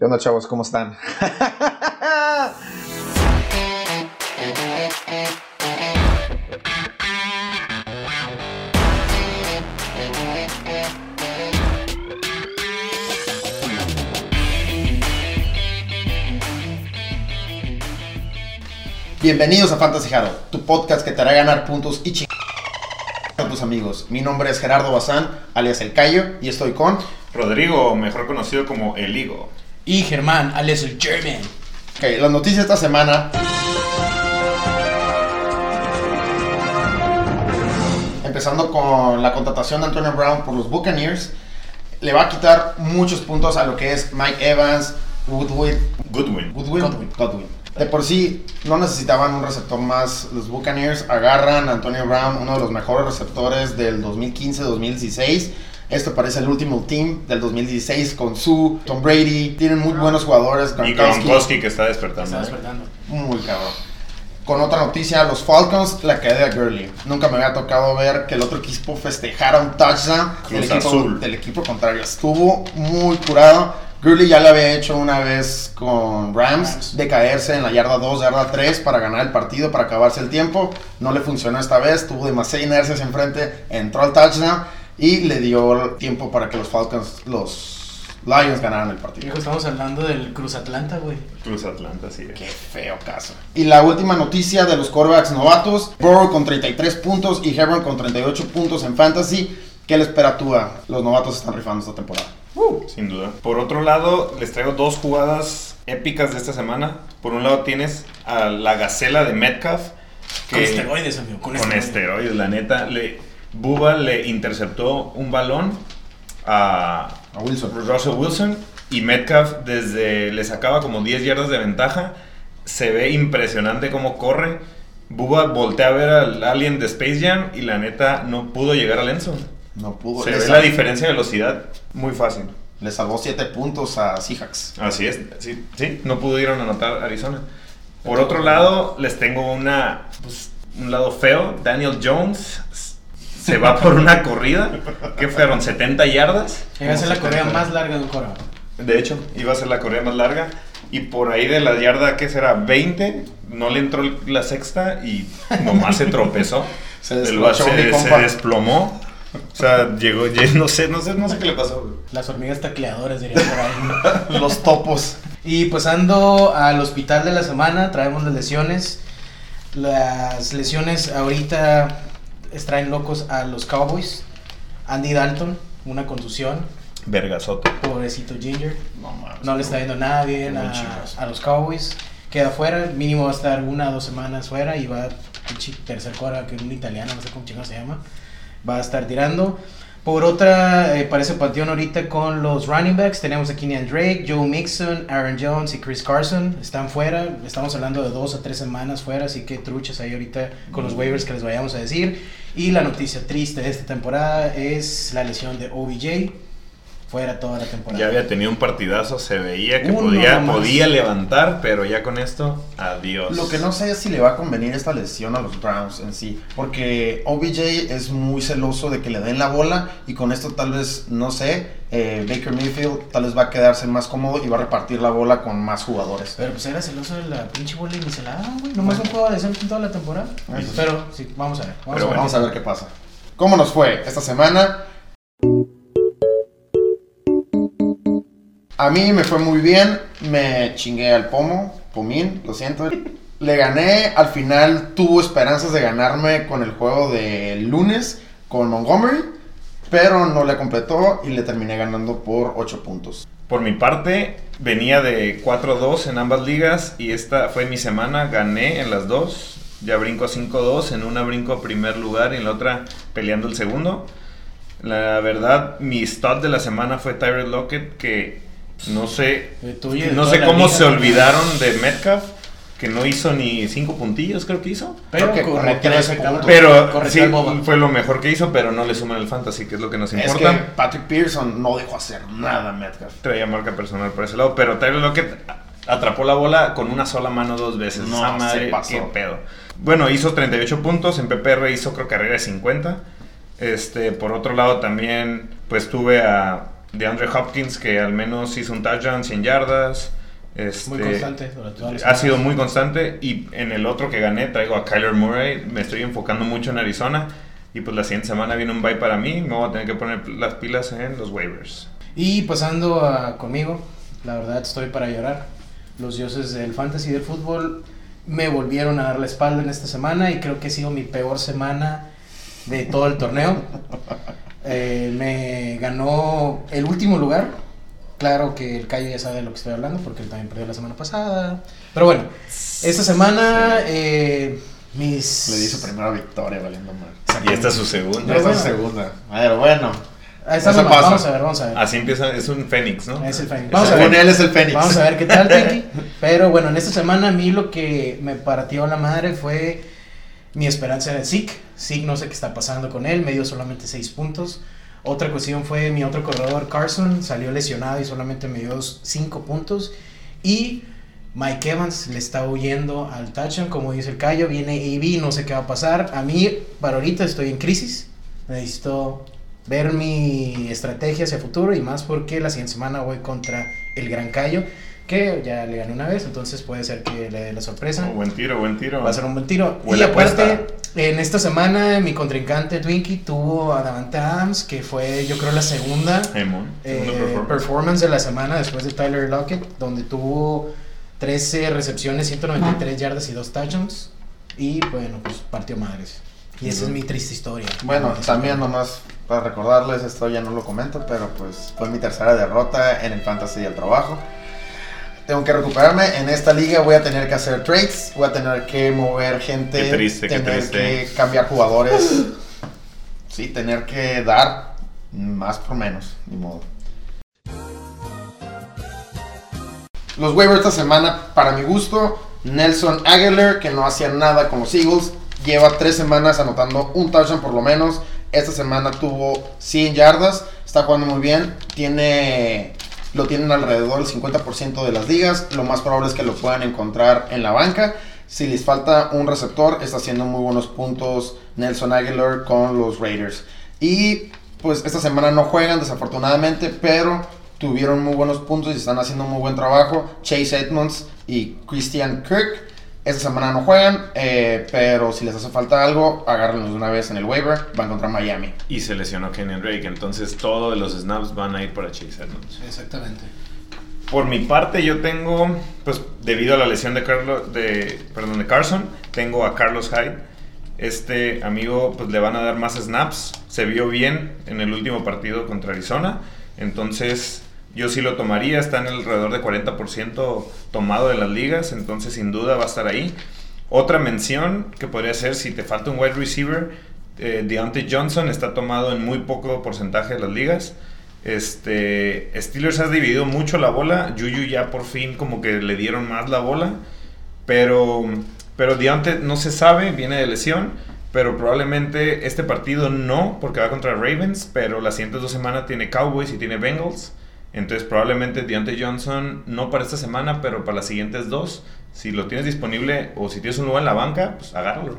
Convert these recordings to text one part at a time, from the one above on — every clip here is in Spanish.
¿Qué onda, chavos? ¿Cómo están? Bienvenidos a Fantasy Hero, tu podcast que te hará ganar puntos y chingar a tus amigos. Mi nombre es Gerardo Bazán, alias El Cayo, y estoy con... Rodrigo, mejor conocido como El Higo. Y Germán, alias el German. Ok, las noticias esta semana. Empezando con la contratación de Antonio Brown por los Buccaneers. Le va a quitar muchos puntos a lo que es Mike Evans, Woodward, Goodwin. Goodwin, Godwin. Godwin. De por sí, no necesitaban un receptor más. Los Buccaneers agarran a Antonio Brown, uno de los mejores receptores del 2015-2016. Esto parece el último team del 2016 con Sue, Tom Brady. Tienen muy buenos jugadores. Y Gronkowski, Gronkowski que está despertando. Está ¿eh? despertando. Muy cabrón. Con otra noticia, los Falcons, la caída de Gurley. Nunca me había tocado ver que el otro equipo festejara un touchdown del equipo, Azul. del equipo contrario. Estuvo muy curado. Gurley ya lo había hecho una vez con Rams, Rams. de caerse en la yarda 2, yarda 3 para ganar el partido, para acabarse el tiempo. No le funcionó esta vez, tuvo demasiada inercia hacia enfrente, entró al touchdown y le dio tiempo para que los Falcons, los Lions ganaran el partido. Hijo, estamos hablando del Cruz Atlanta, güey. Cruz Atlanta, sí. Qué feo caso. Y la última noticia de los quarterbacks novatos: Burrow con 33 puntos y Hebron con 38 puntos en fantasy. ¿Qué le espera a Tua? Los novatos están rifando esta temporada. Sin duda. Por otro lado, les traigo dos jugadas épicas de esta semana. Por un lado tienes a la gacela de Metcalf. Que Con esteroides, amigo. Con, Con esteroides, la neta. Le, Buba le interceptó un balón a A Wilson. Russell Wilson y Metcalf desde le sacaba como 10 yardas de ventaja. Se ve impresionante cómo corre. Buba voltea a ver al alien de Space Jam y la neta no pudo llegar al Enzo. No pudo. Se le, ve la diferencia de velocidad muy fácil. le salvó 7 puntos a Seahawks. Así es, sí, sí, no pudieron anotar Arizona. Por otro lado, les tengo una, pues, un lado feo. Daniel Jones se va por una corrida que fueron 70 yardas. Llega a ser la correa más larga de un coro. De hecho, iba a ser la corrida más larga. Y por ahí de la yarda, ¿qué será? 20. No le entró la sexta y nomás se tropezó. Se mi se, se desplomó. O sea, llegó, ya no sé, no sé, no sé qué le pasó. Las hormigas tacleadoras, diría por ahí. Los topos. y pasando al hospital de la semana, traemos las lesiones. Las lesiones ahorita extraen locos a los Cowboys. Andy Dalton, una contusión. Vergazote. Pobrecito Ginger. No mames. No le está yendo nada bien a, a los Cowboys. Queda fuera, mínimo va a estar una o dos semanas fuera y va tercer cuadra, que es un italiano, no sé cómo chingados se llama. Va a estar tirando. Por otra, eh, parece panteón ahorita con los running backs. Tenemos a Kenyan Drake, Joe Mixon, Aaron Jones y Chris Carson. Están fuera. Estamos hablando de dos a tres semanas fuera, así que truchas ahí ahorita con los waivers que les vayamos a decir. Y la noticia triste de esta temporada es la lesión de OBJ. Fuera toda la temporada. Ya había tenido un partidazo, se veía que Uno podía, levantar, pero ya con esto, adiós. Lo que no sé es si le va a convenir esta lesión a los Browns en sí, porque OBJ es muy celoso de que le den la bola y con esto tal vez, no sé, eh, Baker Mayfield tal vez va a quedarse más cómodo y va a repartir la bola con más jugadores. Pero pues era celoso de la pinche bola y ni se la güey. Nomás un juego de en toda la temporada. Eso. Pero sí, vamos a ver. Vamos Pero a ver. Vamos a ver qué pasa. ¿Cómo nos fue esta semana? A mí me fue muy bien, me chingué al pomo, pomín, lo siento. Le gané, al final tuvo esperanzas de ganarme con el juego de lunes con Montgomery, pero no le completó y le terminé ganando por 8 puntos. Por mi parte, venía de 4-2 en ambas ligas y esta fue mi semana, gané en las dos. Ya brinco a 5-2, en una brinco primer lugar y en la otra peleando el segundo. La verdad, mi stud de la semana fue Tyrell Lockett, que no sé, no sé cómo se olvidaron de Metcalf, que no hizo ni 5 puntillos, creo que hizo. Pero Creo que ese. Pero sí, fue lo mejor que hizo, pero no le suman el fantasy, que es lo que nos Es importa. que Patrick Pearson no dejó hacer nada a Metcalf. traía marca personal por ese lado, pero Tyler Lockett atrapó la bola con una sola mano dos veces. No, Esa se madre, pasó. qué pedo. Bueno, hizo 38 puntos, en PPR hizo creo carrera de 50. Este, por otro lado también pues tuve a de Andre Hopkins, que al menos hizo un touchdown, 100 yardas. Este, Muy constante. todas las ha sido muy constante. Y en el otro que gané traigo a Kyler Murray. Me estoy enfocando mucho en Arizona. Y pues la siguiente semana viene un bye para mí. Me voy a tener que poner las pilas en los waivers. Y pasando a conmigo, la verdad estoy para llorar. Los dioses del fantasy y del fútbol me volvieron a dar la espalda en esta semana y creo que ha sido mi peor semana de todo el torneo. Eh, me ganó el último lugar. Claro que el Cayo ya sabe de lo que estoy hablando porque él también perdió la semana pasada. Pero bueno, esta semana eh, mis... Le di su primera victoria valiendo mal. Y esta es su segunda. Pero Esta es bueno. segunda. Bueno. Está Eso nomás, pasa. Vamos a ver, vamos a ver. Así empieza, es un Fénix, ¿no? Es el Fénix. Vamos a Según ver. él es el Fénix. Vamos a ver qué tal, Pinky. Pero bueno, en esta semana a mí lo que me partió la madre fue mi esperanza el Zeke. Zeke no sé qué está pasando con él, me dio solamente 6 puntos. Otra cuestión fue mi otro corredor Carson, salió lesionado y solamente me dio 5 puntos. Y Mike Evans le está huyendo al touchdown, como dice el Cayo, viene AB, no sé qué va a pasar. A mí, para ahorita estoy en crisis, necesito ver mi estrategia hacia futuro y más porque la siguiente semana voy contra el Gran Cayo, que ya le gané una vez, entonces puede ser que le dé la sorpresa. Oh, buen tiro, buen tiro. Va a ser un buen tiro. Huele y aparte, apuesta. en esta semana mi contrincante Twinkie tuvo a Davante Adams, que fue yo creo la segunda eh, performance. performance de la semana después de Tyler Lockett, donde tuvo 13 recepciones, 193 yardas y 2 touchdowns. Y bueno, pues partió madres. Y esa es mi triste historia. Bueno, también nomás para recordarles, esto ya no lo comento, pero pues fue mi tercera derrota en el Fantasy del Trabajo. Tengo que recuperarme. En esta liga voy a tener que hacer trades, voy a tener que mover gente, Qué triste, qué tener triste. que cambiar jugadores. Sí, tener que dar más por menos, ni modo. Los waivers esta semana, para mi gusto, Nelson Aguilar, que no hacía nada con los Eagles, lleva tres semanas anotando un touchdown por lo menos. Esta semana tuvo 100 yardas, está jugando muy bien, tiene lo tienen alrededor del 50% de las ligas, lo más probable es que lo puedan encontrar en la banca. Si les falta un receptor, está haciendo muy buenos puntos Nelson Aguilar con los Raiders. Y pues esta semana no juegan desafortunadamente, pero tuvieron muy buenos puntos y están haciendo muy buen trabajo. Chase Edmonds y Christian Kirk. Esta semana no juegan, eh, pero si les hace falta algo, agárrenlos de una vez en el waiver. Van contra Miami. Y se lesionó Kenyon Drake, entonces todos los snaps van a ir para Chase Edmonds. Exactamente. Por mi parte, yo tengo, pues debido a la lesión de, Carlos, de, perdón, de Carson, tengo a Carlos Hyde. Este amigo, pues le van a dar más snaps. Se vio bien en el último partido contra Arizona. Entonces, yo sí lo tomaría. Está en alrededor de 40% tomado de las ligas. Entonces, sin duda va a estar ahí. Otra mención que podría ser si te falta un wide receiver, eh, Deontay Johnson está tomado en muy poco porcentaje de las ligas. Este, Steelers ha dividido mucho la bola. Juju ya por fin como que le dieron más la bola. Pero, pero Deontay no se sabe, viene de lesión. Pero probablemente este partido no, porque va contra Ravens. Pero las siguientes dos semanas tiene Cowboys y tiene Bengals. Entonces probablemente Deontay Johnson no para esta semana, pero para las siguientes dos. Si lo tienes disponible o si tienes un lugar en la banca, pues agárralo.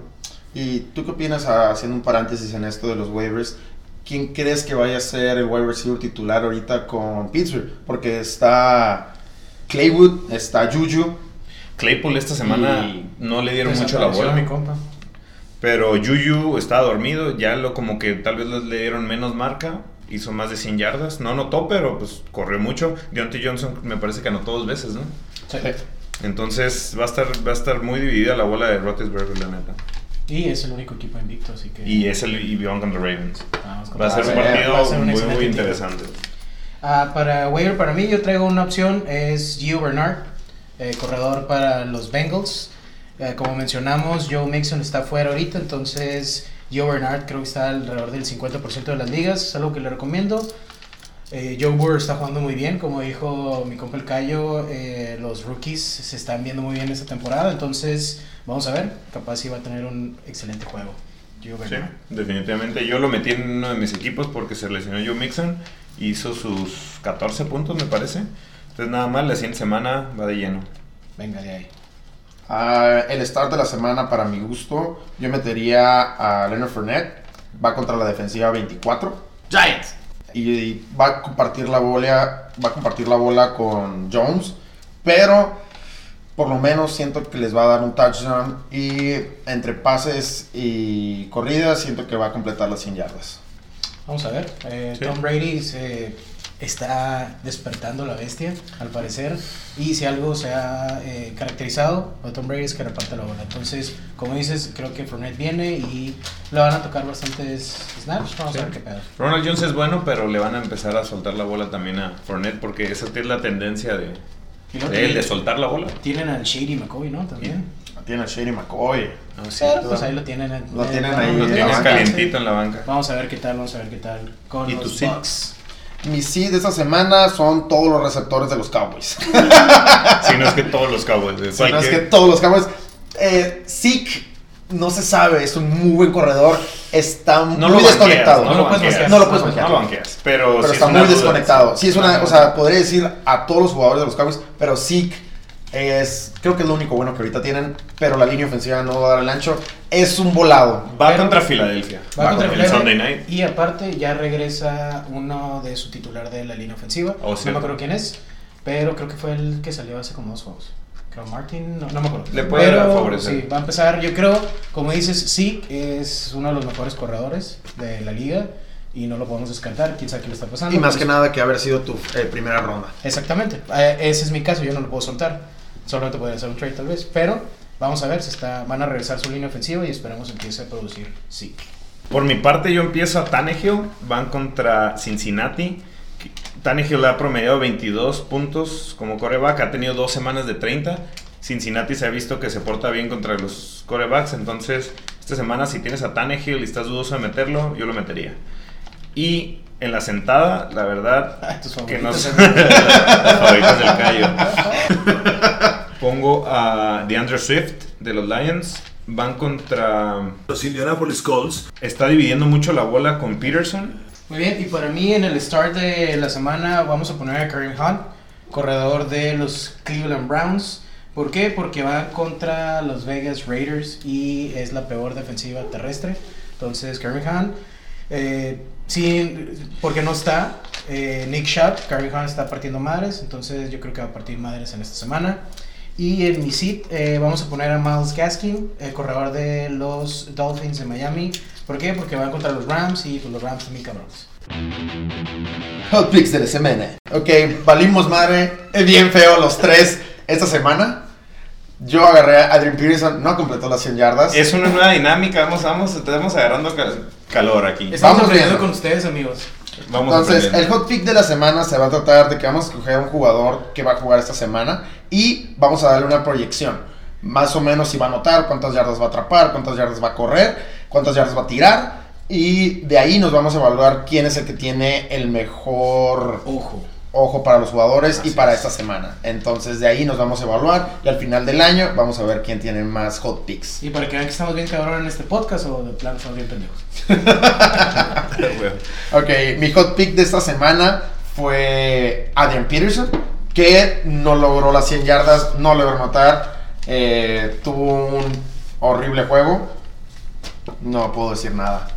¿Y tú qué opinas, ah, haciendo un paréntesis en esto de los waivers? ¿Quién crees que vaya a ser el wide receiver titular ahorita con Pittsburgh? Porque está Claywood, está Juju. Claypool esta semana Y no le dieron mucho la bola. mi compa. Pero Juju estaba dormido, ya lo como que tal vez le dieron menos marca, hizo más de 100 yardas, no anotó, pero pues corrió mucho. Deontay Johnson me parece que anotó dos veces, ¿no? Sí. Entonces va a estar va a estar muy dividida la bola de Roethlisberger, la neta. Y es el único equipo invicto, así que. Y es el y van contra Ravens. con Va a ser un a partido ser un muy, muy interesante. Ah, para waiver, para mí, yo traigo una opción: es Gio Bernard, eh, corredor para los Bengals. Eh, como mencionamos, Joe Mixon está fuera ahorita, entonces Gio Bernard creo que está alrededor del 50% de las ligas, es algo que le recomiendo. Eh, Joe Burrow está jugando muy bien, como dijo mi compa el Cayo, eh, los rookies se están viendo muy bien esta temporada, entonces vamos a ver, capaz sí va a tener un excelente juego. Sí, Bernard. definitivamente. Yo lo metí en uno de mis equipos porque se lesionó Joe Mixon. Hizo sus 14 puntos, me parece. Entonces nada más, la siguiente semana va de lleno. Venga de ahí. Ah, el start de la semana, para mi gusto, yo metería a Leonard Fournette. Va contra la defensiva 24. Giants. y va a compartir la bola, va a compartir la bola con Jones, pero por lo menos siento que les va a dar un touchdown y entre pases y corridas siento que va a completar las 100 yardas. Vamos a ver. Eh, Sí. Tom Brady se está despertando la bestia, al parecer. Y si algo se ha eh, caracterizado, a Tom Brady es que reparte la bola. Entonces, como dices, creo que Fournette viene y le van a tocar bastantes snaps. Vamos Sí. a ver qué pedo. Ronald Jones es bueno, pero le van a empezar a soltar la bola también a Fournette porque esa es la tendencia de, de él, de tienen, soltar la bola. tienen al Shady McCoy, ¿no? También. Tiene a Shady McCoy. Ah, sí. Pero, pues ahí lo tienen. en- Lo tienen ahí Lo en la tienes banca, calientito en la banca. Vamos a ver qué tal, vamos a ver qué tal con ¿Y los? Bucks. Mi sí de esta semana son todos los receptores de los Cowboys. Si no es que todos los Cowboys. Si no es que todos los Cowboys. Eh, Zeke, no se sabe, es un muy buen corredor. Está No muy desconectado. No lo puedes. No lo puedes banquear. No lo banqueas. Pero, está es muy duda. desconectado. Sí, es una, Una o sea, podría decir a todos los jugadores de los Cowboys, pero Zeke es, creo que es lo único bueno que ahorita tienen, pero la línea ofensiva no va a dar el ancho. Es un volado. Va Pero- contra Filadelfia. Va Va contra con el Cleveland, Sunday night. Y aparte ya regresa uno de su titular de la línea ofensiva. Oh, no cierto. me acuerdo quién es, pero creo que fue el que salió hace como dos juegos. Creo Martin, no, no me acuerdo. Le puede pero, favorecer. Sí, va a empezar, yo creo, como dices, sí, es uno de los mejores corredores de la liga y no lo podemos descartar, quién sabe qué le está pasando. Y más Pues, que nada que haber sido tu eh, primera ronda. Exactamente, eh, ese es mi caso, yo no lo puedo soltar. Solamente podría hacer un trade tal vez, pero vamos a ver si está, van a regresar su línea ofensiva y esperamos empiece a producir sí. Por mi parte, yo empiezo a Tannehill. Van contra Cincinnati. Tannehill ha promediado 22 puntos como coreback. Ha tenido dos semanas de 30. Cincinnati se ha visto que se porta bien contra los corebacks. Entonces, esta semana, si tienes a Tannehill y estás dudoso de meterlo, yo lo metería. Y en la sentada, la verdad, que no favoritos. son las favoritas del callo. Pongo a DeAndre Swift de los Lions. Van contra. Los Indianapolis Colts. Está dividiendo mucho la bola con Peterson. Muy bien, y para mí en el start de la semana vamos a poner a Kareem Hunt, corredor de los Cleveland Browns. ¿Por qué? Porque va contra los Vegas Raiders y es la peor defensiva terrestre. Entonces, Kareem Hunt, eh, sí, porque no está eh, Nick Chubb, Kareem Hunt está partiendo madres, entonces yo creo que va a partir madres en esta semana. Y en mi sit eh, vamos a poner a Miles Gaskin, el corredor de los Dolphins de Miami. ¿Por qué? Porque van contra los Rams y pues, los Rams también cabrones. Hot picks de la semana. Ok, valimos madre. Es bien feo los tres esta semana. Yo agarré a Adrian Peterson, no completó las 100 yardas. Es una nueva dinámica, vamos, vamos, estamos agarrando cal- calor aquí. Estamos Vamos aprendiendo con ustedes, amigos. Vamos Entonces, el hot pick de la semana se va a tratar de que vamos a escoger un jugador que va a jugar esta semana y vamos a darle una proyección. Más o menos si va a anotar, cuántas yardas va a atrapar, cuántas yardas va a correr, cuántas yardas va a tirar. Y de ahí nos vamos a evaluar quién es el que tiene el mejor Ojo. Ojo para los jugadores y para es. esta semana. Entonces de ahí nos vamos a evaluar y al final del año vamos a ver quién tiene más hot picks. Y para que vean que estamos bien cabrón en este podcast o de plano estamos bien pendejos. Ok, mi hot pick de esta semana fue Adrian Peterson, que no logró las 100 yardas, no logró anotar, eh, tuvo un horrible juego. No puedo decir nada.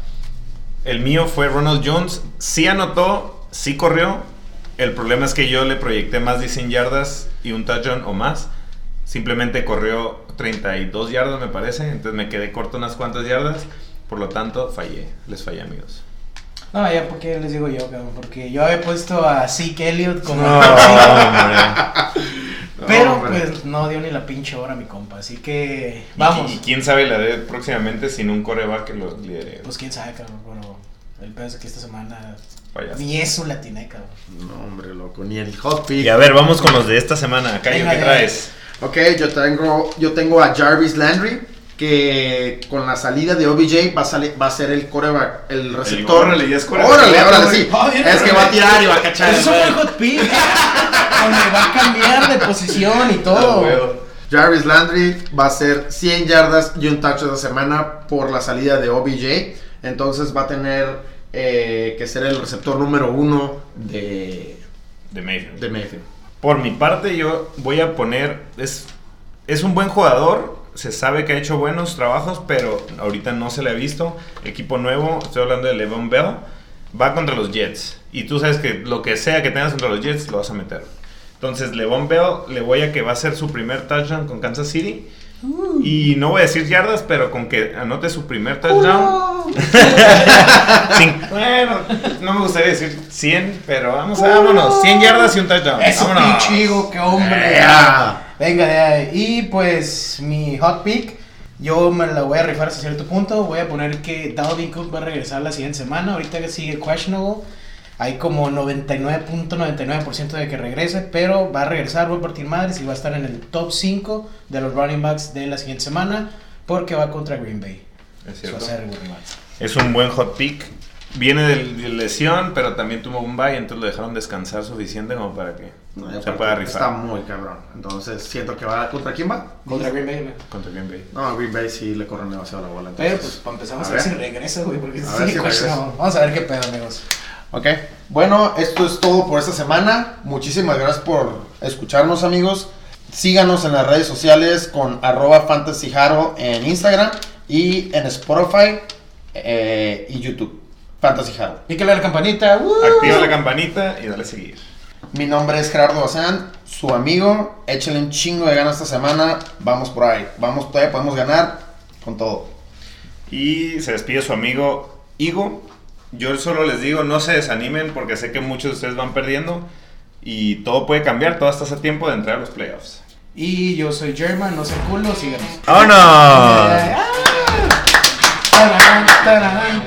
El mío fue Ronald Jones. Sí anotó, sí corrió. El problema es que yo le proyecté más de 100 yardas y un touchdown o más. Simplemente corrió 32 yardas, me parece. Entonces me quedé corto unas cuantas yardas. Por lo tanto, fallé. Les fallé, amigos. No, ya, porque les digo yo, cabrón? Porque yo había puesto a Zeke Elliott como. Pero hombre. pues no dio ni la pinche hora mi compa, así que Y- vamos. Y, quién sabe la de próximamente sin un coreback que lo lidere. Pues quién sabe, cabrón, pero el pedo es que esta semana Payaso. ni eso la tiene, cabrón. No, hombre, loco, ni el hot pick. Y a ver, vamos con los de esta semana. Cayo, ¿qué traes? Ok, yo tengo, yo tengo a Jarvis Landry, que con la salida de OBJ va a, salir, va a ser el coreback, el receptor. órale, ya es coreback. Órale, órale, sí. Ah, bien, es que va a tirar y va a cachar. Eso es un hot pick, donde va a cambiar de posición y todo. Jarvis Landry va a ser 100 yardas y un touchdown esta semana por la salida de OBJ. Entonces va a tener eh, que ser el receptor número uno de, De Mayfield. de Mayfield. Por mi parte, yo voy a poner. Es, es un buen jugador. Se sabe que ha hecho buenos trabajos, pero ahorita no se le ha visto. Equipo nuevo, estoy hablando de Levon Bell. Va contra los Jets. y tú sabes que lo que sea que tengas contra los Jets lo vas a meter. Entonces, Levon Bell le voy a que va a ser su primer touchdown con Kansas City. Y no voy a decir yardas, pero con que anote su primer touchdown. Bueno, no me gustaría decir 100, pero vamos a vámonos. 100 yardas y un touchdown. Eso, Vámonos. pinche Higo, qué hombre. Yeah. Venga. Y pues mi hot pick, yo me la voy a rifar hasta cierto punto. Voy a poner que Dalvin Cook va a regresar la siguiente semana. Ahorita que sigue questionable. Hay como 99.99% de que regrese, pero va a regresar, va a partir madres y va a estar en el top 5 de los running backs de la siguiente semana porque va contra Green Bay. Es Eso va a cierto. ser. Es un buen hot pick. Viene de de lesión, pero también tuvo un bye, entonces lo dejaron descansar suficiente como para que No, se pueda Está rifar muy cabrón. Entonces siento que va. ¿Contra quién va? Contra Green Bay, ¿no? contra Green Bay. No, a Green Bay sí le corren demasiado la bola. Pero entonces- pues empezamos A a ver si regresa, güey, porque A sí, ver si pues, regresa. no. Vamos a ver qué pedo, amigos. Ok, bueno, esto es todo por esta semana. Muchísimas gracias por escucharnos, amigos. Síganos en las redes sociales con arroba fantasyharo en Instagram y en Spotify eh, y YouTube. Fantasy Haro. Píquele a la campanita. ¡uh! Activa la campanita y dale a seguir. Mi nombre es Gerardo Bazán, su amigo. Échenle un chingo de ganas esta semana. Vamos por ahí. Vamos, todavía podemos ganar con todo. Y se despide su amigo Igo. Yo solo les digo, no se desanimen porque sé que muchos de ustedes van perdiendo y todo puede cambiar, todo estás a tiempo de entrar a los playoffs. Y yo soy German, no sé culo, síganos. ¡Ah! Tarán, tarán.